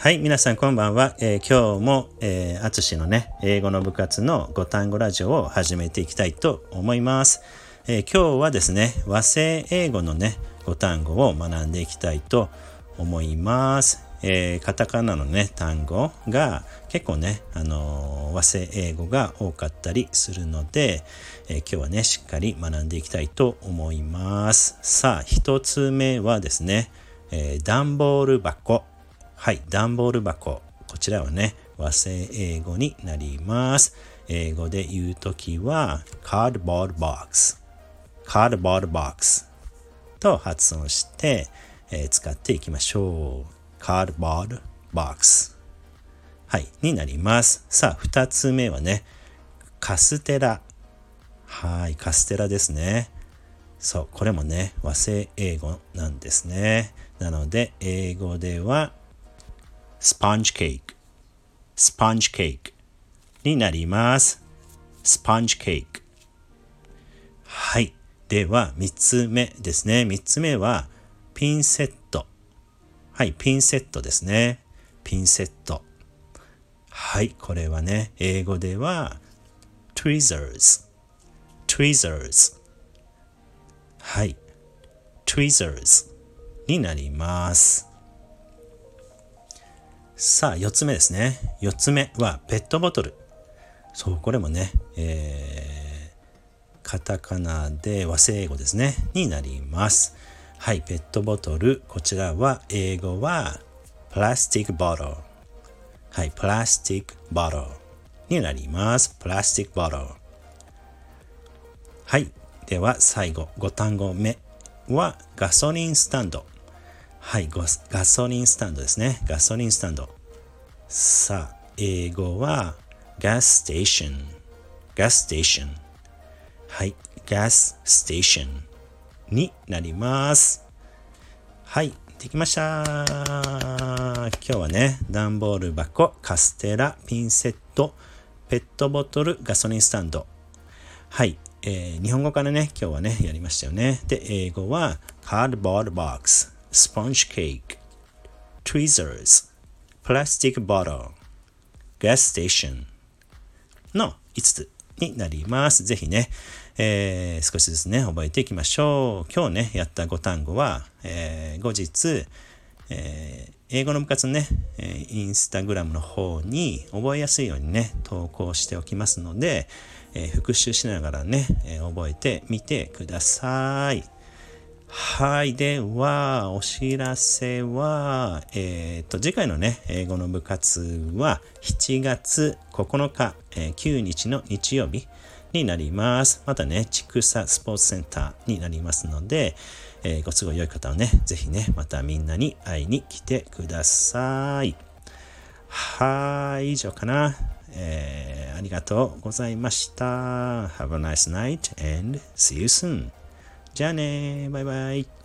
はい、皆さんこんばんは。えー、今日も、えー、あつしのね、英語の部活の5単語ラジオを始めていきたいと思います。えー、今日はですね、和製英語のね、5単語を学んでいきたいと思います。えー、カタカナのね、単語が結構ね、あの、和製英語が多かったりするので、え、今日はね、しっかり学んでいきたいと思います。さあ、一つ目はですね、えー、段ボール箱。はい、段ボール箱。こちらはね、和製英語になります。英語で言うときは、cardboard box。cardboard box と発音して、えー、使っていきましょう。cardboard box。はい、になります。さあ、二つ目はね、カステラ。はい、カステラですね。そう、これもね、和製英語なんですね。なので、英語では、スポンジケーク、スポンジケークになります。スポンジケーク。はい。では、三つ目ですね。三つ目は、ピンセット。はい、ピンセットですね。ピンセット。はい、これはね、英語では、tweezers。tweezers。はい、tweezers になります。さあ、4つ目ですね。4つ目はペットボトル。そう、これもね、えー、カタカナで和製英語ですね。になります。はい、ペットボトル。こちらは、英語は、プラスティックボトル。はい、プラスティックボトルになります。プラスティックボトル。はい、では最後、5単語目はガソリンスタンド。はい、ガソリンスタンドですね。ガソリンスタンド。さあ、英語は gas station。gas station。はい、gas station になります。はい、できました。今日はね、段ボール箱、カステラ、ピンセット、ペットボトル、ガソリンスタンド。はい、えー、日本語からね、今日はね、やりましたよね。で、英語は、cardboard box。Sponge cake, tweezers, plastic bottle, gas station の5つになります。ぜひね、えー、少しずつね、覚えていきましょう。今日ね、やった5単語は、えー、後日、えー、英語の部活ね、えインスタグラムの方に覚えやすいようにね、投稿しておきますので、え復習しながらね、え覚えてみてください。はい。では、お知らせは、えっ、と、次回のね、英語の部活は7月9日、えー、9日の日曜日になります。またね、ちくさスポーツセンターになりますので、えー、ご都合良い方はね、ぜひね、またみんなに会いに来てください。はい、以上かな。えー、ありがとうございました。Have a nice night and see you soon. じゃあねバイバイ。